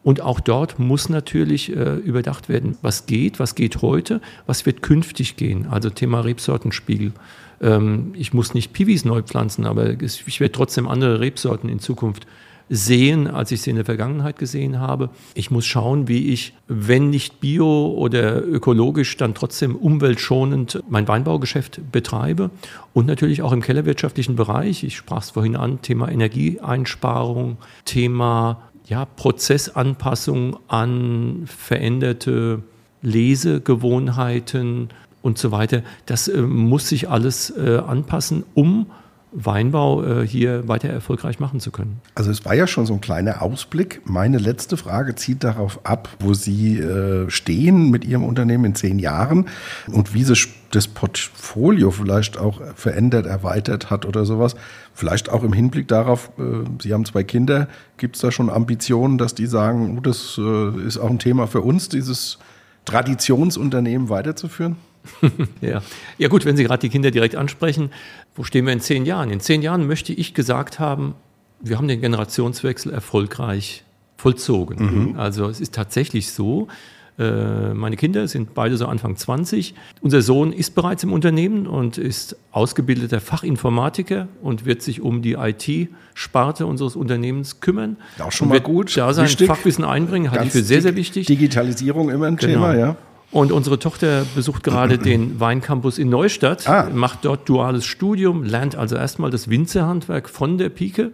A: Und auch dort muss natürlich äh, überdacht werden, was geht, was geht heute, was wird künftig gehen. Also Thema Rebsortenspiegel. Ähm, ich muss nicht Piwis neu pflanzen, aber ich werde trotzdem andere Rebsorten in Zukunft sehen, als ich sie in der Vergangenheit gesehen habe. Ich muss schauen, wie ich, wenn nicht bio oder ökologisch, dann trotzdem umweltschonend mein Weinbaugeschäft betreibe und natürlich auch im kellerwirtschaftlichen Bereich. Ich sprach es vorhin an, Thema Energieeinsparung, Thema ja, Prozessanpassung an veränderte Lesegewohnheiten und so weiter. Das äh, muss sich alles äh, anpassen, um Weinbau äh, hier weiter erfolgreich machen zu können.
B: Also es war ja schon so ein kleiner Ausblick. Meine letzte Frage zieht darauf ab, wo Sie äh, stehen mit Ihrem Unternehmen in zehn Jahren und wie sich das Portfolio vielleicht auch verändert, erweitert hat oder sowas. Vielleicht auch im Hinblick darauf, äh, Sie haben zwei Kinder, gibt es da schon Ambitionen, dass die sagen, oh, das äh, ist auch ein Thema für uns, dieses Traditionsunternehmen weiterzuführen?
A: ja. ja gut, wenn Sie gerade die Kinder direkt ansprechen, wo stehen wir in zehn Jahren? In zehn Jahren möchte ich gesagt haben, wir haben den Generationswechsel erfolgreich vollzogen. Mhm. Also es ist tatsächlich so, äh, meine Kinder sind beide so Anfang 20. Unser Sohn ist bereits im Unternehmen und ist ausgebildeter Fachinformatiker und wird sich um die IT-Sparte unseres Unternehmens kümmern.
B: Auch schon mal gut.
A: Da sein Wichtig. Fachwissen einbringen, halte ich für sehr, sehr wichtig.
B: Digitalisierung immer ein genau. Thema, ja.
A: Und unsere Tochter besucht gerade den Weincampus in Neustadt,
B: Ah.
A: macht dort duales Studium, lernt also erstmal das Winzerhandwerk von der Pike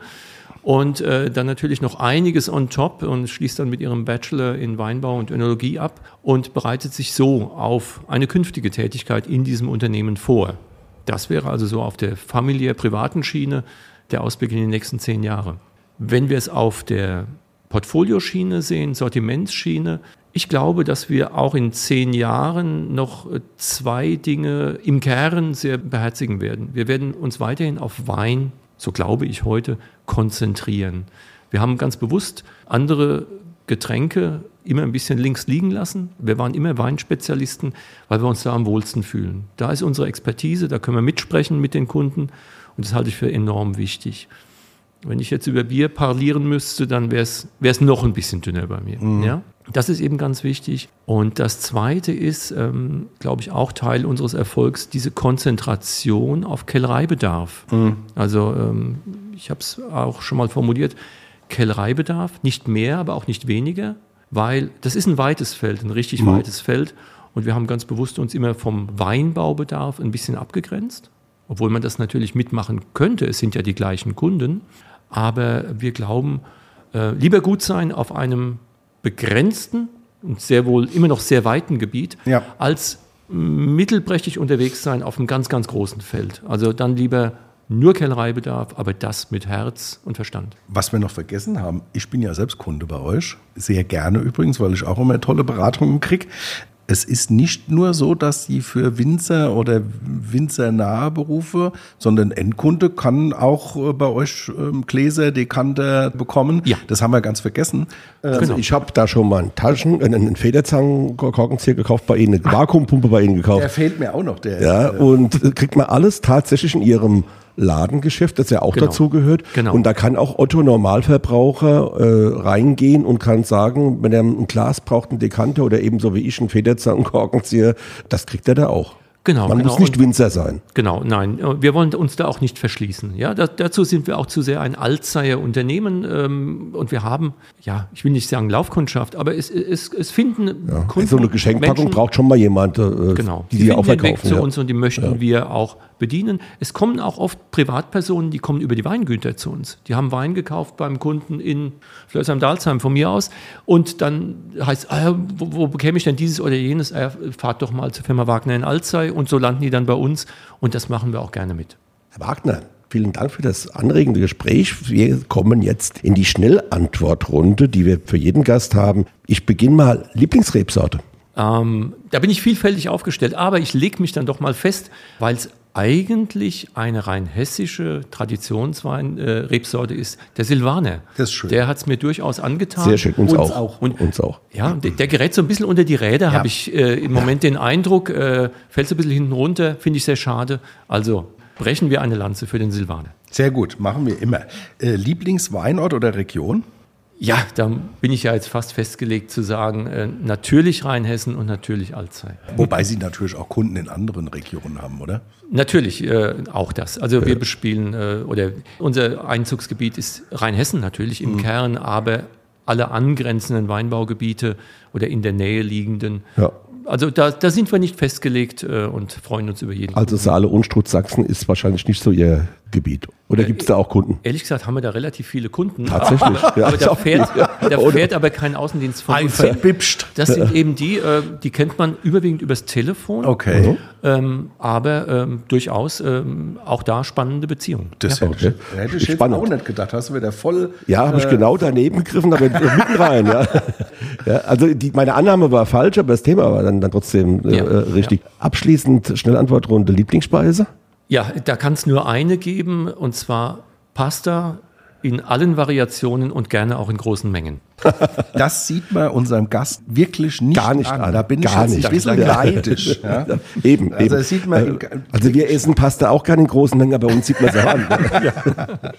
A: und äh, dann natürlich noch einiges on top und schließt dann mit ihrem Bachelor in Weinbau und Önologie ab und bereitet sich so auf eine künftige Tätigkeit in diesem Unternehmen vor. Das wäre also so auf der familiär-privaten Schiene der Ausblick in die nächsten zehn Jahre. Wenn wir es auf der Portfolioschiene sehen, Sortimentsschiene, ich glaube, dass wir auch in zehn Jahren noch äh, zwei Dinge im Kern sehr beherzigen werden. Wir werden uns weiterhin auf Wein, so glaube ich heute, konzentrieren. Wir haben ganz bewusst andere Getränke immer ein bisschen links liegen lassen. Wir waren immer Weinspezialisten, weil wir uns da am wohlsten fühlen. Da ist unsere Expertise, da können wir mitsprechen mit den Kunden und das halte ich für enorm wichtig. Wenn ich jetzt über Bier parlieren müsste, dann wäre es noch ein bisschen dünner bei mir. Ja? Das ist eben ganz wichtig. Und das Zweite ist, ähm, glaube ich, auch Teil unseres Erfolgs, diese Konzentration auf Kellereibedarf. Also ähm, ich habe es auch schon mal formuliert, Kellereibedarf, nicht mehr, aber auch nicht weniger, weil das ist ein weites Feld, ein richtig weites Feld. Und wir haben ganz bewusst uns immer vom Weinbaubedarf ein bisschen abgegrenzt, obwohl man das natürlich mitmachen könnte. Es sind ja die gleichen Kunden. Aber wir glauben, äh, lieber gut sein auf einem begrenzten und sehr wohl immer noch sehr weiten Gebiet,
B: Ja.
A: als mittelprächtig unterwegs sein auf einem ganz, ganz großen Feld. Also dann lieber nur Kellereibedarf, aber das mit Herz und Verstand.
B: Was wir noch vergessen haben, ich bin ja selbst Kunde bei euch, sehr gerne übrigens, weil ich auch immer tolle Beratungen kriege. Es ist nicht nur so, dass sie für Winzer oder winzernahe Berufe, sondern Endkunde kann auch äh, bei euch ähm, Gläser, Dekanter bekommen.
A: Ja.
B: Das haben wir ganz vergessen.
C: Also
A: Genau.
C: ich habe da schon mal einen Taschen, einen Federzangenkorkenzieher gekauft bei Ihnen, eine Vakuumpumpe bei Ihnen gekauft.
B: Der fehlt mir auch noch. Der,
C: Ja, und äh, kriegt man alles tatsächlich in ihrem Ladengeschäft, das ja auch
A: Genau.
C: dazu gehört.
A: Genau.
C: Und da kann auch Otto Normalverbraucher äh, reingehen und kann sagen, wenn er ein Glas braucht, einen Dekanter oder ebenso wie ich einen Federzangenkorkenzieher, das kriegt er da auch.
A: Genau,
C: Man
A: genau.
C: muss nicht Winzer sein.
A: Genau, nein, äh, wir wollen uns da auch nicht verschließen. Ja, da, dazu sind wir auch zu sehr ein Altzeier Unternehmen ähm, und wir haben, ja, ich will nicht sagen Laufkundschaft, aber es, es, es finden
C: Ja.
A: Kunden,
C: so eine Geschenkpackung
A: Menschen,
C: braucht schon mal jemand, äh,
A: Genau,
C: die
A: die
C: die auch
A: Weg
C: verkaufen.
A: zu
C: Ja.
A: uns und die möchten wir auch bedienen. Es kommen auch oft Privatpersonen, die kommen über die Weingüter zu uns. Die haben Wein gekauft beim Kunden in Flörsheim-Dalsheim von mir aus und dann heißt, ah, wo, wo bekäme ich denn dieses oder jenes? Ah, fahrt doch mal zur Firma Wagner in Alzey und so landen die dann bei uns und das machen wir auch gerne mit.
C: Herr Wagner, vielen Dank für das anregende Gespräch. Wir kommen jetzt in die Schnellantwortrunde, die wir für jeden Gast haben. Ich beginne mal Lieblingsrebsorte.
A: Ähm, da bin ich vielfältig aufgestellt, aber ich lege mich dann doch mal fest, weil es eigentlich eine rein hessische Traditionswein-Rebsorte ist, der Silvaner.
B: Das ist schön.
A: Der hat es mir durchaus angetan.
C: Sehr schön, uns,
B: Uns
C: auch.
B: auch.
A: Und-
C: uns auch.
A: Ja, der, der gerät so ein bisschen unter die Räder, habe ich äh, im Moment den Eindruck, äh, fällt so ein bisschen hinten runter, finde ich sehr schade. Also brechen wir eine Lanze für den Silvaner.
B: Sehr gut, machen wir immer. Äh, Lieblingsweinort oder Region?
A: Ja, da bin ich ja jetzt fast festgelegt zu sagen, äh, natürlich Rheinhessen und natürlich Alzey.
B: Wobei Sie natürlich auch Kunden in anderen Regionen haben, oder?
A: Natürlich äh, auch das. Also wir bespielen, äh, oder unser Einzugsgebiet ist Rheinhessen natürlich im Kern, aber alle angrenzenden Weinbaugebiete oder in der Nähe liegenden.
C: Ja.
A: Also da, da sind wir nicht festgelegt äh, und freuen uns über jeden.
C: Also Saale und Sachsen ist wahrscheinlich nicht so Ihr Gebiet. Oder gibt es da auch Kunden?
A: Ehrlich gesagt haben wir da relativ viele Kunden.
C: Tatsächlich. Ja,
A: aber da fährt, da fährt aber kein Außendienst von uns.
B: Verbipscht.
A: Das sind eben die, äh, die kennt man überwiegend übers Telefon.
B: Okay.
A: Ähm, aber ähm, durchaus ähm, auch da spannende Beziehungen.
B: Das
A: ja.
B: hätte, ich, hätte ich jetzt
C: Spannend.
B: auch nicht gedacht. Hast du wieder voll.
C: Ja, habe ich
B: äh,
C: genau daneben gegriffen, aber mitten rein. Ja. Ja, also die, meine Annahme war falsch, aber das Thema war dann, dann trotzdem äh,
A: Ja,
C: äh, richtig. Abschließend Schnellantwortrunde Lieblingsspeise.
A: Ja, da kann es nur eine geben, und zwar Pasta in allen Variationen und gerne auch in großen Mengen.
B: Das sieht man unserem Gast wirklich nicht,
C: Gar nicht
B: an.
C: an.
B: Da bin
C: Gar
B: ich jetzt
C: nicht.
B: ein bisschen neidisch. Ja.
C: Eben,
B: Also
C: eben.
B: sieht man
C: Äh, also wir essen Pasta auch gerne in großen Mengen, aber bei uns sieht man es auch an.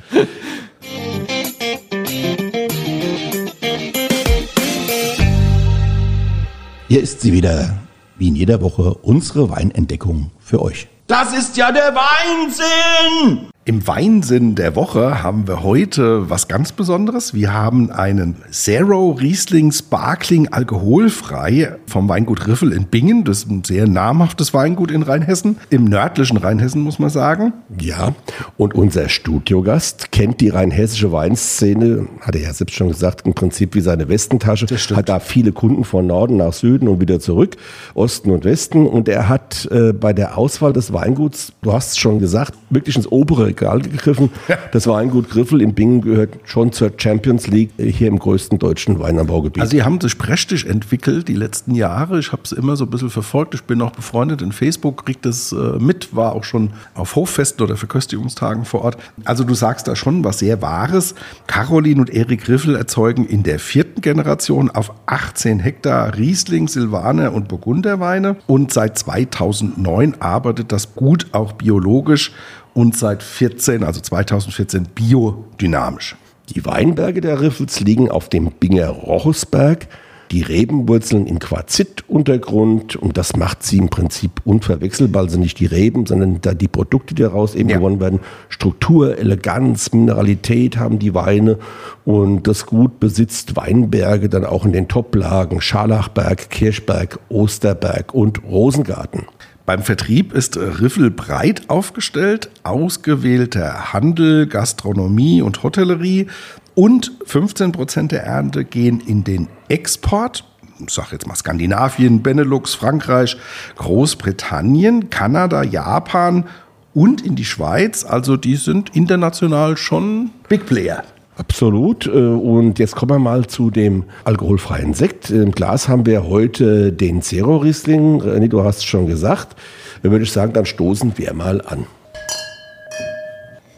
D: Hier ist sie wieder, wie in jeder Woche, unsere Weinentdeckung für euch.
E: Das ist ja der Weinsinn!
B: Im Weinsinn der Woche haben wir heute was ganz Besonderes. Wir haben einen Zero Riesling Sparkling alkoholfrei vom Weingut Riffel in Bingen. Das ist ein sehr namhaftes Weingut in Rheinhessen. Im nördlichen Rheinhessen muss man sagen.
C: Ja, und unser Studiogast kennt die rheinhessische Weinszene, hat er ja selbst schon gesagt, im Prinzip wie seine Westentasche. Hat da viele Kunden von Norden nach Süden und wieder zurück, Osten und Westen. Und er hat äh, bei der Auswahl des Weinguts, du hast es schon gesagt, wirklich ins obere Regal gegriffen. Das Weingut Griffel in Bingen gehört schon zur Champions League hier im größten deutschen Weinanbaugebiet.
B: Also sie haben sich prächtig entwickelt die letzten Jahre. Ich habe es immer so ein bisschen verfolgt. Ich bin auch befreundet in Facebook, kriegt das äh, mit, war auch schon auf Hoffesten oder Verköstigungstagen vor Ort. Also du sagst da schon was sehr Wahres. Caroline und Erik Griffel erzeugen in der vierten Generation auf 18 Hektar Riesling, Silvaner und Burgunderweine und seit 2009 arbeitet das Gut auch biologisch und seit 14, also 2014 biodynamisch.
C: Die Weinberge der Riffels liegen auf dem Binger Rochusberg. Die Rebenwurzeln in Quarzit-Untergrund und das macht sie im Prinzip unverwechselbar. Also nicht die Reben, sondern da die Produkte, die daraus eben ja. gewonnen werden. Struktur, Eleganz, Mineralität haben die Weine und das Gut besitzt Weinberge dann auch in den Toplagen Scharlachberg, Kirschberg, Osterberg und Rosengarten.
B: Beim Vertrieb ist Riffel breit aufgestellt, ausgewählter Handel, Gastronomie und Hotellerie und 15 Prozent der Ernte gehen in den Export. Ich sage jetzt mal Skandinavien, Benelux, Frankreich, Großbritannien, Kanada, Japan und in die Schweiz. Also die sind international schon Big Player.
C: Absolut. Äh, und jetzt kommen wir mal zu dem alkoholfreien Sekt. Im Glas haben wir heute den Zero Riesling. René, du hast es schon gesagt. Dann würde ich sagen, dann stoßen wir mal an.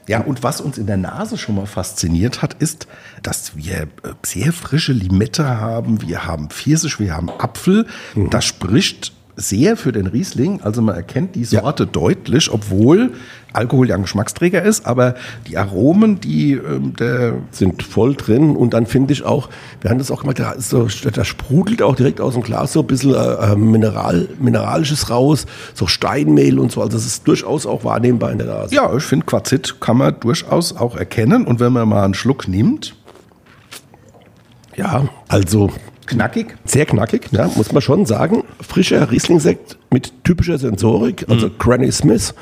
B: Ja, und was uns in der Nase schon mal fasziniert hat, ist, dass wir äh, sehr frische Limette haben. Wir haben Pfirsich, wir haben Apfel. Mhm. Das spricht sehr für den Riesling. Also man erkennt die Sorte ja. deutlich, obwohl Alkohol ja ein Geschmacksträger ist, aber die Aromen, die ähm, der
C: sind voll drin und dann finde ich auch, wir haben das auch gemacht, da, so, da sprudelt auch direkt aus dem Glas so ein bisschen äh, Mineral, Mineralisches raus, so Steinmehl und so, also das ist durchaus auch wahrnehmbar in der Nase.
B: Ja, ich finde Quarzit kann man durchaus auch erkennen und wenn man mal einen Schluck nimmt.
C: Ja, also
B: Knackig?
C: Sehr knackig, ja, muss man schon sagen. Frischer Riesling-Sekt mit typischer Sensorik, also mhm. Granny Smith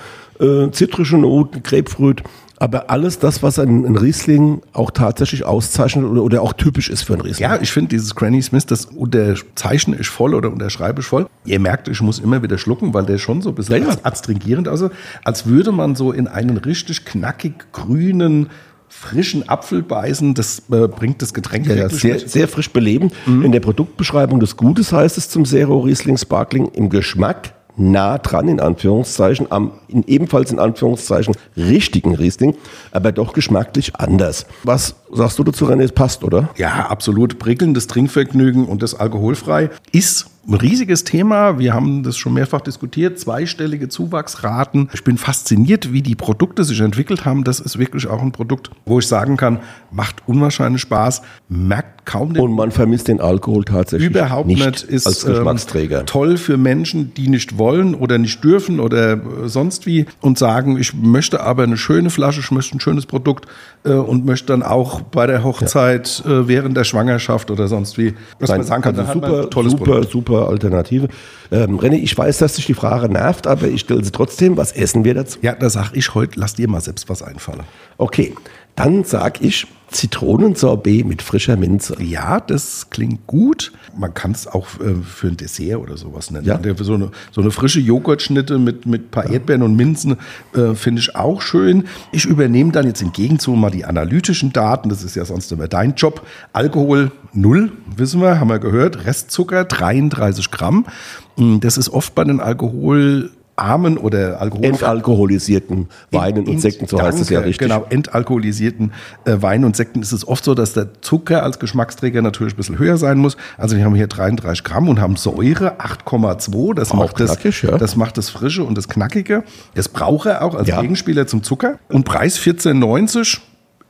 C: äh, zitrische Noten, Grapefruit, aber alles das, was ein, ein, Riesling auch tatsächlich auszeichnet oder, oder auch typisch ist für ein Riesling.
B: Ja, ich finde dieses Granny Smith, das unterzeichne ich voll oder unterschreibe ich voll. Ihr merkt, ich muss immer wieder schlucken, weil der schon so ein bisschen ja, ja. adstringierend aussieht, als würde man so in einen richtig knackig grünen frischen Apfel beißen, das äh, bringt das Getränk
C: ja, ja sehr, sehr, frisch beleben. Mhm. In der Produktbeschreibung des Gutes heißt es zum Zero Riesling Sparkling im Geschmack nah dran, in Anführungszeichen, am in, ebenfalls in Anführungszeichen richtigen Riesling, aber doch geschmacklich anders. Was sagst du dazu, René? Es passt, oder?
B: Ja, absolut. Prickelndes Trinkvergnügen und das alkoholfrei ist ein riesiges Thema. Wir haben das schon mehrfach diskutiert. Zweistellige Zuwachsraten. Ich bin fasziniert, wie die Produkte sich entwickelt haben. Das ist wirklich auch ein Produkt, wo ich sagen kann, macht unwahrscheinlich Spaß, merkt kaum
C: den. Und man vermisst den Alkohol tatsächlich.
B: Überhaupt nicht. nicht
C: ist als Geschmacksträger.
B: Ähm, toll für Menschen, die nicht wollen oder nicht dürfen oder äh, sonst wie und sagen, ich möchte aber eine schöne Flasche, ich möchte ein schönes Produkt äh, und möchte dann auch bei der Hochzeit ja. äh, während der Schwangerschaft oder sonst wie,
C: was Nein, man sagen kann, also super, tolles super, Produkt. super super Alternative. Ähm, René, ich weiß, dass dich die Frage nervt, aber ich stelle sie trotzdem. Was essen wir dazu?
B: Ja, da sag ich heute, lass dir mal selbst was einfallen.
C: Okay, dann sag ich Zitronensorbet mit frischer Minze.
B: Ja, das klingt gut. Man kann es auch äh, für ein Dessert oder sowas nennen. Ja. So, eine, so eine frische Joghurtschnitte mit, mit ein paar Erdbeeren und Minzen äh, finde ich auch schön. Ich übernehme dann jetzt im Gegenzug mal die analytischen Daten. Das ist ja sonst immer dein Job. Alkohol null, wissen wir, haben wir gehört. Restzucker 33 Gramm. Das ist oft bei den Alkohol armen oder
C: Alkohol entalkoholisierten Weinen und Sekten, so heißt es ja richtig.
B: Genau, entalkoholisierten äh, Weinen und Sekten ist es oft so, dass der Zucker als Geschmacksträger natürlich ein bisschen höher sein muss. Also wir haben hier 33 Gramm und haben Säure 8,2. Das, macht das, ja. das macht das Frische und das Knackige. Das braucht er auch als ja. Gegenspieler zum Zucker. Und Preis 14,90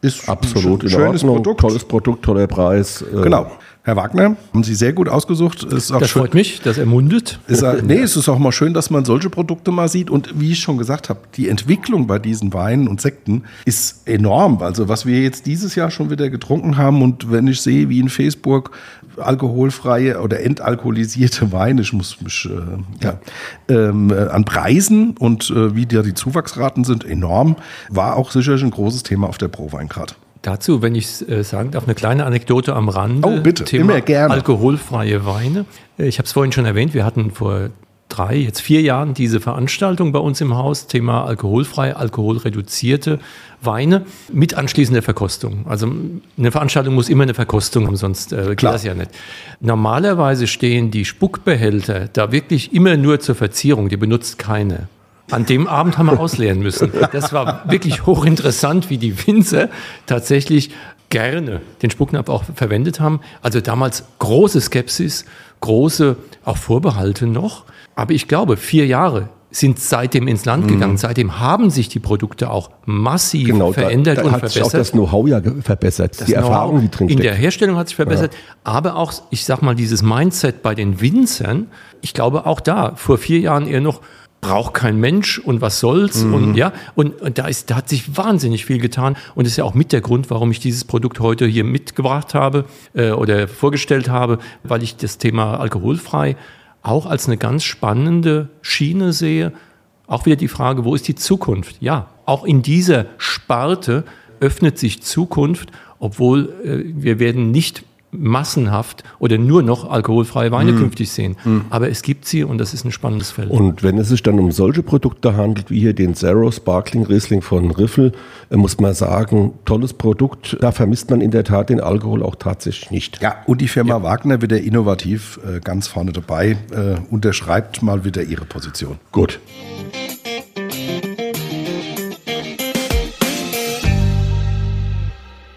B: ist
C: absolut
B: ein schönes
C: Produkt.
B: Tolles Produkt, toller Preis.
C: Äh, genau.
B: Herr Wagner, haben Sie sehr gut ausgesucht.
A: Das schön, freut mich, dass er mundet.
B: Ist, nee, es ist auch mal schön, dass man solche Produkte mal sieht. Und wie ich schon gesagt habe, die Entwicklung bei diesen Weinen und Sekten ist enorm. Also was wir jetzt dieses Jahr schon wieder getrunken haben und wenn ich sehe, wie in Facebook alkoholfreie oder entalkoholisierte Weine, ich muss mich äh, ja, ähm, äh, an Preisen und äh, wie da die Zuwachsraten sind, enorm, war auch sicherlich ein großes Thema auf der Prowein gerade.
A: Dazu, wenn ich äh, sagen darf, eine kleine Anekdote am Rande.
B: Oh, bitte,
A: Thema
B: immer gerne.
A: Alkoholfreie Weine. Äh, ich habe es vorhin schon erwähnt, wir hatten vor drei, jetzt vier Jahren diese Veranstaltung bei uns im Haus, Thema alkoholfrei, alkoholreduzierte Weine mit anschließender Verkostung. Also eine Veranstaltung muss immer eine Verkostung haben, sonst äh, geht das ja nicht. Normalerweise stehen die Spuckbehälter da wirklich immer nur zur Verzierung, die benutzt keine. An dem Abend haben wir ausleeren müssen. Das war wirklich hochinteressant, wie die Winzer tatsächlich gerne den Spucknapf auch verwendet haben. Also damals große Skepsis, große auch Vorbehalte noch. Aber ich glaube, vier Jahre sind seitdem ins Land gegangen. Mhm. Seitdem haben sich die Produkte auch massiv genau, verändert da, da und
C: hat verbessert. Sich auch das Know-how ja verbessert,
A: das die Erfahrung, die drin In der Herstellung hat sich verbessert, ja. aber auch, ich sag mal, dieses Mindset bei den Winzern, ich glaube auch da, vor vier Jahren eher noch, braucht kein Mensch und was soll's mhm. und ja und, und, da ist da hat sich wahnsinnig viel getan und ist ja auch mit der Grund, warum ich dieses Produkt heute hier mitgebracht habe äh, oder vorgestellt habe, weil ich das Thema alkoholfrei auch als eine ganz spannende Schiene sehe. Auch wieder die Frage, wo ist die Zukunft? Ja, auch in dieser Sparte öffnet sich Zukunft, obwohl äh, wir werden nicht massenhaft oder nur noch alkoholfreie Weine mm. künftig sehen. Mm. Aber es gibt sie und das ist ein spannendes Feld.
C: Und wenn es sich dann um solche Produkte handelt, wie hier den Zero Sparkling Riesling von Riffel, äh, muss man sagen, tolles Produkt. Da vermisst man in der Tat den Alkohol auch tatsächlich nicht.
B: Ja, und die Firma ja. Wagner wieder innovativ äh, ganz vorne dabei, äh, unterschreibt mal wieder ihre Position.
C: Gut.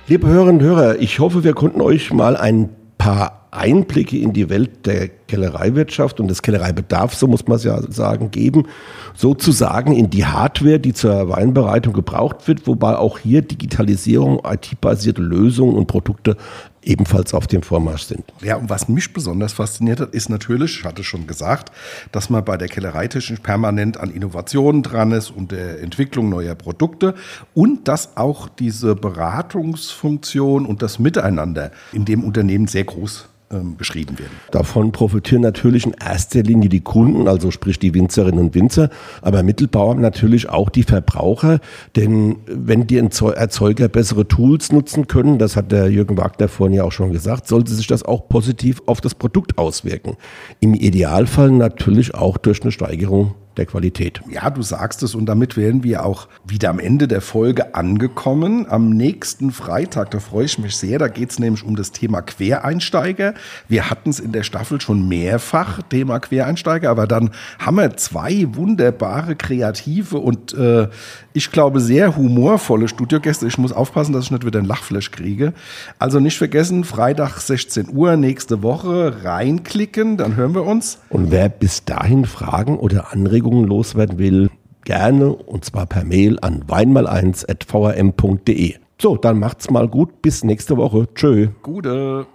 C: Liebe Hörerinnen und Hörer, ich hoffe, wir konnten euch mal ein paar Einblicke in die Welt der Kellereiwirtschaft und des Kellereibedarfs, so muss man es ja sagen, geben. Sozusagen in die Hardware, die zur Weinbereitung gebraucht wird, wobei auch hier Digitalisierung, IT-basierte Lösungen und Produkte ebenfalls auf dem Vormarsch sind.
B: Ja, und was mich besonders fasziniert hat, ist natürlich, ich hatte schon gesagt, dass man bei der Kellereitechnik permanent an Innovationen dran ist und der Entwicklung neuer Produkte und dass auch diese Beratungsfunktion und das Miteinander in dem Unternehmen sehr groß ähm, beschrieben werden.
C: Davon profitieren natürlich in erster Linie die Kunden, also sprich die Winzerinnen und Winzer, aber mittelbauer natürlich auch die Verbraucher, denn wenn die Erzeuger bessere Tools nutzen können, das hat der Jürgen Wagner vorhin ja auch schon gesagt, sollte sich das auch positiv auf das Produkt auswirken. Im Idealfall natürlich auch durch eine Steigerung der Qualität.
B: Ja, du sagst es und damit wären wir auch wieder am Ende der Folge angekommen. Am nächsten Freitag, da freue ich mich sehr, da geht es nämlich um das Thema Quereinsteiger. Wir hatten es in der Staffel schon mehrfach, Thema Quereinsteiger, aber dann haben wir zwei wunderbare, kreative und äh, ich glaube sehr humorvolle Studiogäste. Ich muss aufpassen, dass ich nicht wieder ein Lachflash kriege. Also nicht vergessen, Freitag 16 Uhr nächste Woche reinklicken, dann hören wir uns.
C: Und wer bis dahin Fragen oder Anregungen Anregungen loswerden will, gerne und zwar per Mail an weinmal1.vrm.de. So, dann macht's mal gut. Bis nächste Woche. Tschö.
B: Gute.